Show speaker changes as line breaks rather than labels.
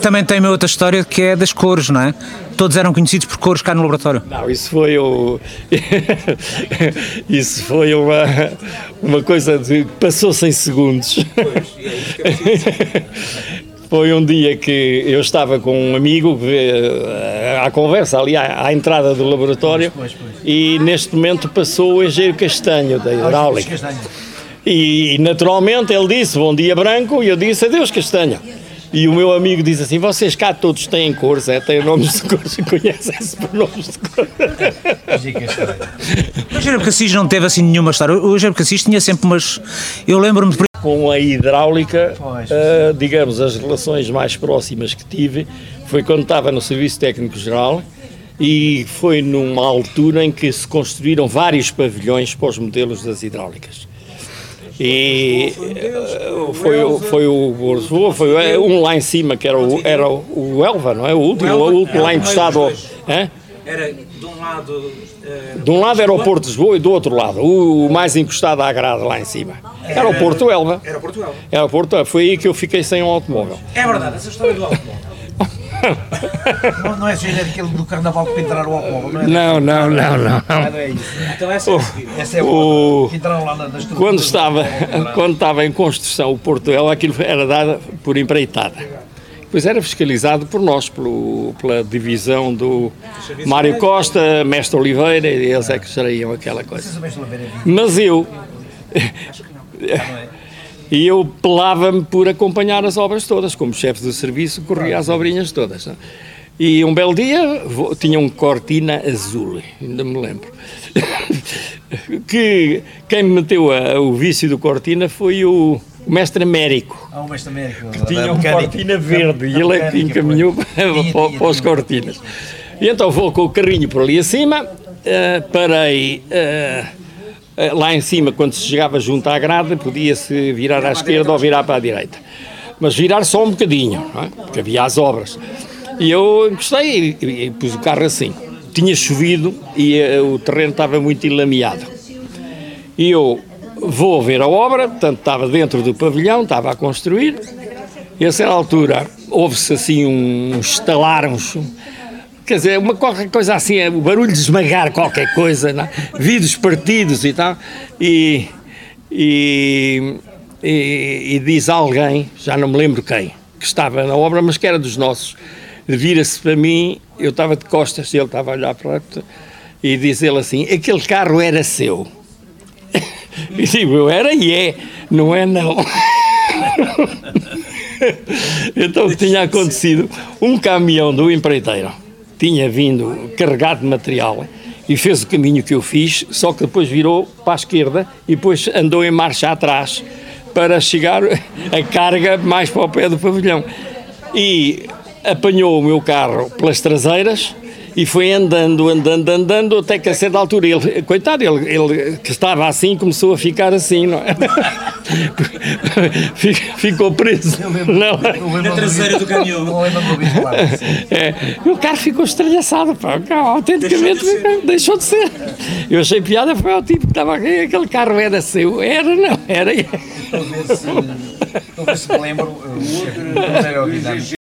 Também tem uma outra história que é das cores, não é? Todos eram conhecidos por cores cá no laboratório.
Não, isso foi o. isso foi uma, uma coisa de. passou-se em segundos. Foi um dia que eu estava com um amigo eh, à conversa ali à, à entrada do laboratório e neste momento passou o engenheiro Castanho da hidráulica. E naturalmente ele disse bom dia branco e eu disse adeus Castanho. E o meu amigo diz assim: vocês cá todos têm cores, é? têm nomes de cores e conhecem-se por nomes de cores.
O Engenheiro Cassis não teve assim nenhuma história. O Engenheiro Cassis tinha sempre umas. Eu lembro-me de
com a hidráulica, uh, digamos, as relações mais próximas que tive foi quando estava no Serviço Técnico Geral e foi numa altura em que se construíram vários pavilhões para os modelos das hidráulicas. E foi, foi o foi um lá em cima que era o, era o Elva, não é? O último, o último lá encostado.
Era de um lado.
De um lado era o Porto de Lisboa e do outro lado, o, mais encostado à grade lá em cima. Era, era o Porto Elva.
Era o Porto Elva.
Era o Porto Elva. Foi aí que eu fiquei sem um automóvel.
É verdade, essa história do automóvel.
Não, não é sujeito aquele do carnaval que pintaram o automóvel, não é?
Não, não, não, não.
Não é isso.
Então essa é,
essa é o, que entraram lá nas
quando estava, quando estava em construção o Porto Elva, aquilo era dado por empreitada. Pois era fiscalizado por nós, pelo, pela divisão do Mário Costa, Mestre Oliveira, e eles é que geriam aquela coisa. Mas eu. E eu pelava-me por acompanhar as obras todas, como chefe do serviço, corria as obrinhas todas. Não? É? E um belo dia tinha um cortina azul, ainda me lembro. que quem me meteu a, o vício do cortina foi o, o mestre Américo.
Ah, o mestre Américo.
Que tinha uma cortina verde e ele é que encaminhou para, para os cortinas. E então vou com o carrinho por ali acima, uh, parei uh, lá em cima, quando se chegava junto à grade, podia-se virar à esquerda ou virar para a direita. Mas virar só um bocadinho, é? porque havia as obras. E eu gostei e, pus o carro assim. Tinha chovido e uh, o terreno estava muito enlameado. E eu vou ver a obra, portanto estava dentro do pavilhão, estava a construir, e a certa altura houve-se assim um estalar, um, quer dizer, uma qualquer coisa assim, o barulho de esmagar qualquer coisa, não? É? vidros partidos e tal, e, e, e, e diz alguém, já não me lembro quem, que estava na obra, mas que era dos nossos, vira-se para mim, eu estava de costas e ele estava a olhar para e diz ele assim, aquele carro era seu. E digo, eu era e é, não é não. então tinha acontecido um caminhão do empreiteiro tinha vindo carregado de material e fez o caminho que eu fiz, só que depois virou para a esquerda e depois andou em marcha atrás para chegar a carga mais para o pé do pavilhão. E apanhou o meu carro pelas traseiras e foi andando, andando, andando, até que a certa altura, ele, coitado, ele, ele que estava assim, começou a ficar assim, não é? Ficou preso.
Não. Na traseira do caminhão.
É, o carro ficou estrelhaçado, pá. autenticamente deixou de, deixou de ser. Eu achei piada, foi ao tipo que estava aqui, aquele carro era seu. Era, não, era.
Talvez se, talvez se me lembro, o chefe